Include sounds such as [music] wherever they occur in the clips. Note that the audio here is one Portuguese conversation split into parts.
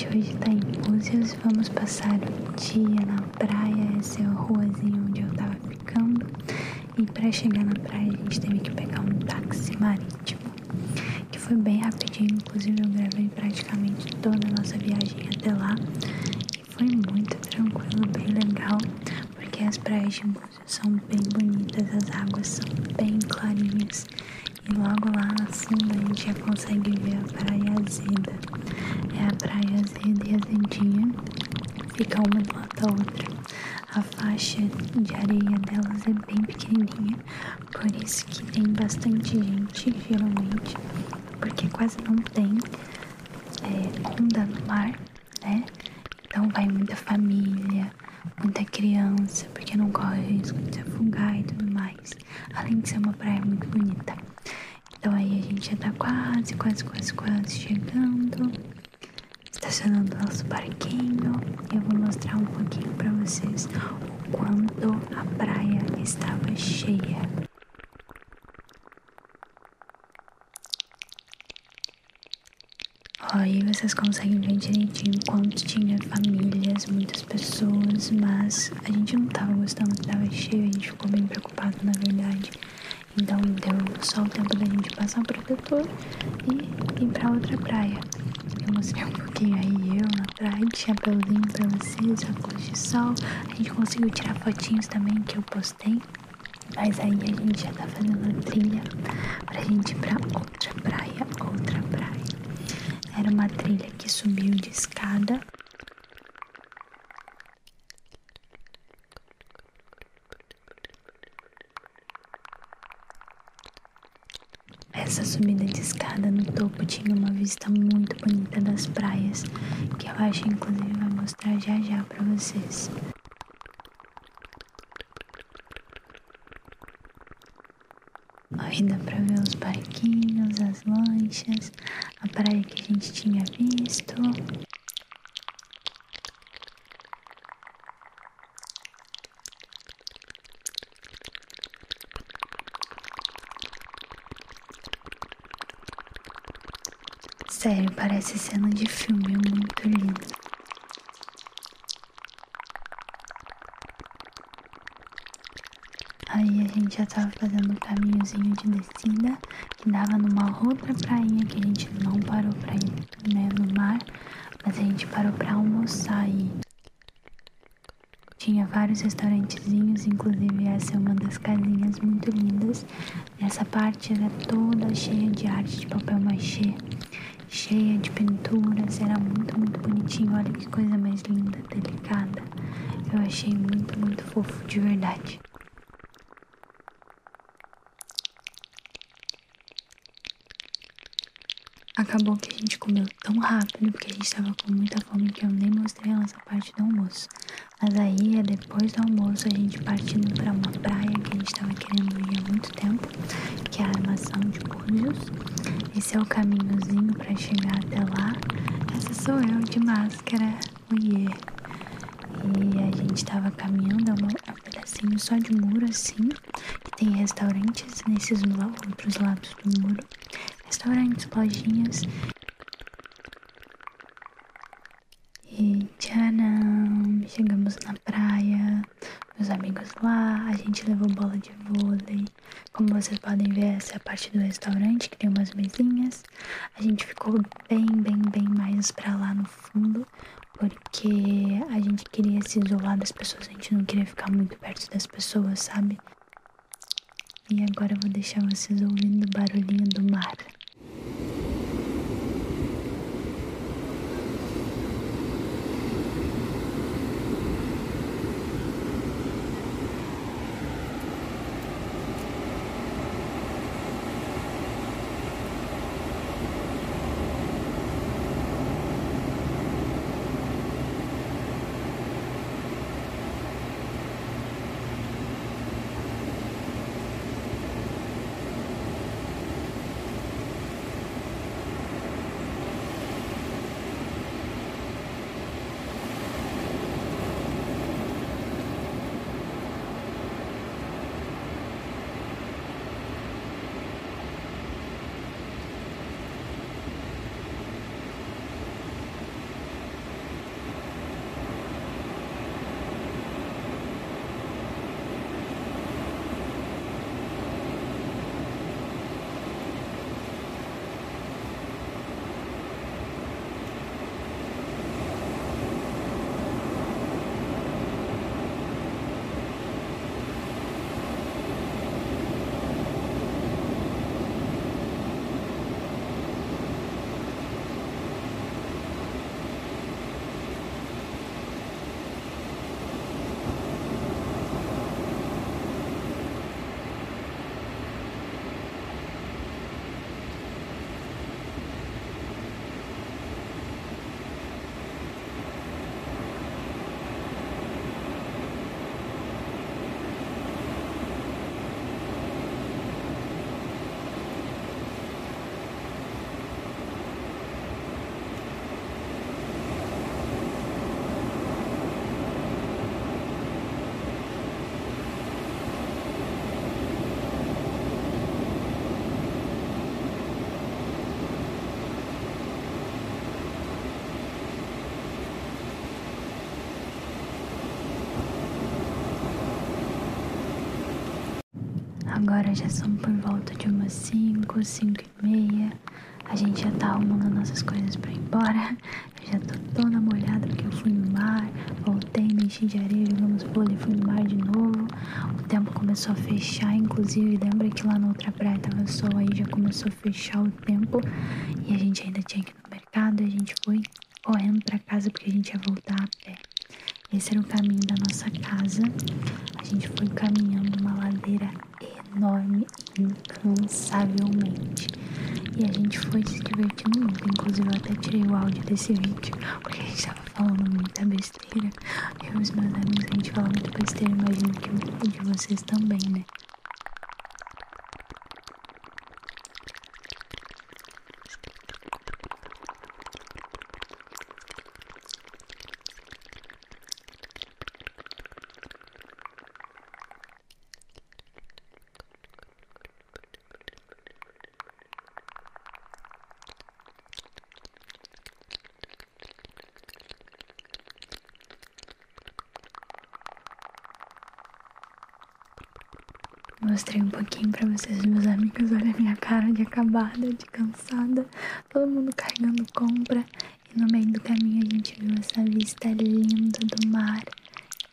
gente hoje tá em Búzios. Vamos passar o dia na praia. Essa é a ruazinha onde eu tava ficando. E para chegar na praia, a gente teve que pegar um táxi marítimo, que foi bem rapidinho. Inclusive, eu gravei praticamente toda a nossa viagem até lá. E foi muito tranquilo, bem legal, porque as praias de Búzios são bem bonitas, as águas são bem clarinhas. E logo lá fundo a gente já consegue ver a Praia Azeda. É a Praia Azeda e Azedinha. Fica uma do lado da outra. A faixa de areia delas é bem pequenininha, por isso que tem bastante gente, geralmente, porque quase não tem é, onda no mar, né? Então vai muita família, muita criança, porque não corre risco de se afogar e tudo mais. Além de ser uma praia muito bonita. Então aí a gente já tá quase, quase, quase, chegando. Estacionando nosso barquinho. Eu vou mostrar um pouquinho pra vocês o quanto a praia estava cheia. Aí vocês conseguem ver direitinho quanto tinha famílias, muitas pessoas, mas a gente não tava gostando que tava cheio, a gente ficou bem preocupado na verdade. Então deu só o tempo da gente passar o protetor e ir pra outra praia. Eu mostrei um pouquinho aí eu na praia de chapeuzinho pra vocês, óculos de sol. A gente conseguiu tirar fotinhos também que eu postei. Mas aí a gente já tá fazendo a trilha pra gente ir pra outra praia, outra praia. Era uma trilha que subiu de escada Essa subida de escada no topo tinha uma vista muito bonita das praias, que eu acho inclusive vai mostrar já já pra vocês. Aí dá pra ver os barquinhos, as lanchas, a praia que a gente tinha visto. Sério, parece cena de filme, muito lindo. Aí a gente já tava fazendo o caminhozinho de descida que dava numa outra prainha que a gente não parou pra ir né, no mar, mas a gente parou pra almoçar e tinha vários restaurantezinhos, inclusive essa é uma das casinhas muito lindas. Essa parte era toda cheia de arte de papel machê cheia de pinturas, era muito, muito bonitinho. Olha que coisa mais linda, delicada. Eu achei muito, muito fofo, de verdade. Acabou que a gente comeu tão rápido porque a gente tava com muita fome que eu nem mostrei a nossa parte do almoço. Mas aí é depois do almoço a gente partindo para uma praia que a gente tava querendo ir há muito tempo, que é a Armação de Búzios. Esse é o caminhozinho para chegar até lá. Essa sou eu de máscara, oiê. E a gente tava caminhando, é, é um pedacinho só de muro assim, que tem restaurantes nesses outros lados do muro restaurantes, lojinhas. E tcharam, chegamos na praia, meus amigos lá, a gente levou bola de vocês podem ver, essa é a parte do restaurante que tem umas mesinhas. A gente ficou bem, bem, bem mais pra lá no fundo, porque a gente queria se isolar das pessoas, a gente não queria ficar muito perto das pessoas, sabe? E agora eu vou deixar vocês ouvindo o barulhinho do mar. Agora já são por volta de umas 5, 5 e meia. A gente já tá arrumando nossas coisas pra ir embora. [laughs] Eu já tô toda molhada porque eu fui no mar, voltei, me enchi de areia, jogamos vôlei, fui no mar de novo. O tempo começou a fechar, inclusive lembra que lá na outra praia tava sol, aí já começou a fechar o tempo e a gente ainda tinha que ir no mercado. A gente foi correndo pra casa porque a gente ia voltar a pé. Esse era o caminho da nossa casa. A gente foi caminhando uma ladeira enorme, incansavelmente. E a gente foi se divertindo muito. Inclusive, eu até tirei o áudio desse vídeo, porque a gente tava falando muita besteira. Eu e os meus amigos, a gente fala muita besteira. Imagino que o de vocês também, né? Mostrei um pouquinho pra vocês, meus amigos. Olha a minha cara de acabada, de cansada. Todo mundo carregando compra. E no meio do caminho a gente viu essa vista linda do mar.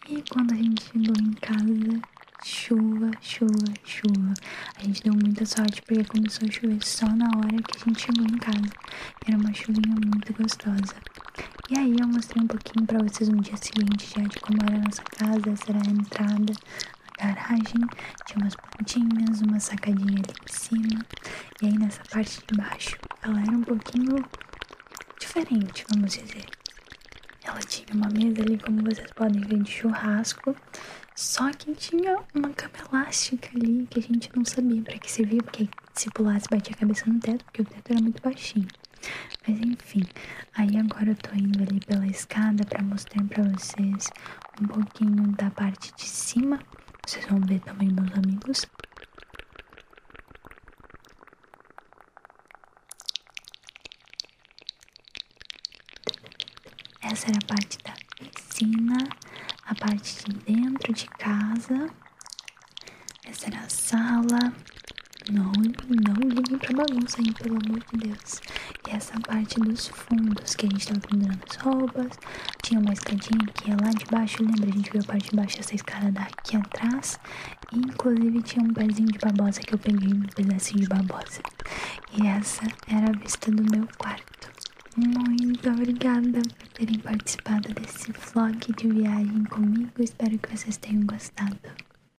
E quando a gente chegou em casa, chuva, chuva, chuva. A gente deu muita sorte porque começou a chover só na hora que a gente chegou em casa. Era uma chuvinha muito gostosa. E aí eu mostrei um pouquinho pra vocês no dia seguinte já de como era a nossa casa, essa era a entrada, garagem, tinha umas pontinhas, uma sacadinha ali em cima. E aí nessa parte de baixo, ela era um pouquinho diferente, vamos dizer. Ela tinha uma mesa ali, como vocês podem ver, de churrasco. Só que tinha uma cama elástica ali que a gente não sabia para que servia, porque se pulasse batia a cabeça no teto, porque o teto era muito baixinho. Mas enfim, aí agora eu tô indo ali pela escada para mostrar para vocês um pouquinho da parte de cima vocês vão ver também, meus amigos. Essa era a parte da piscina, a parte de dentro de casa. Essa era a sala. Não, não liguem pra bagunça aí, pelo amor de Deus. E essa parte dos fundos que a gente tava pendurando as roupas. Tinha uma escadinha que ia lá de baixo. Lembra? A gente viu a parte de baixo dessa escada daqui atrás. E inclusive tinha um pezinho de babosa que eu peguei um pedacinho de babosa. E essa era a vista do meu quarto. Muito obrigada por terem participado desse vlog de viagem comigo. Espero que vocês tenham gostado.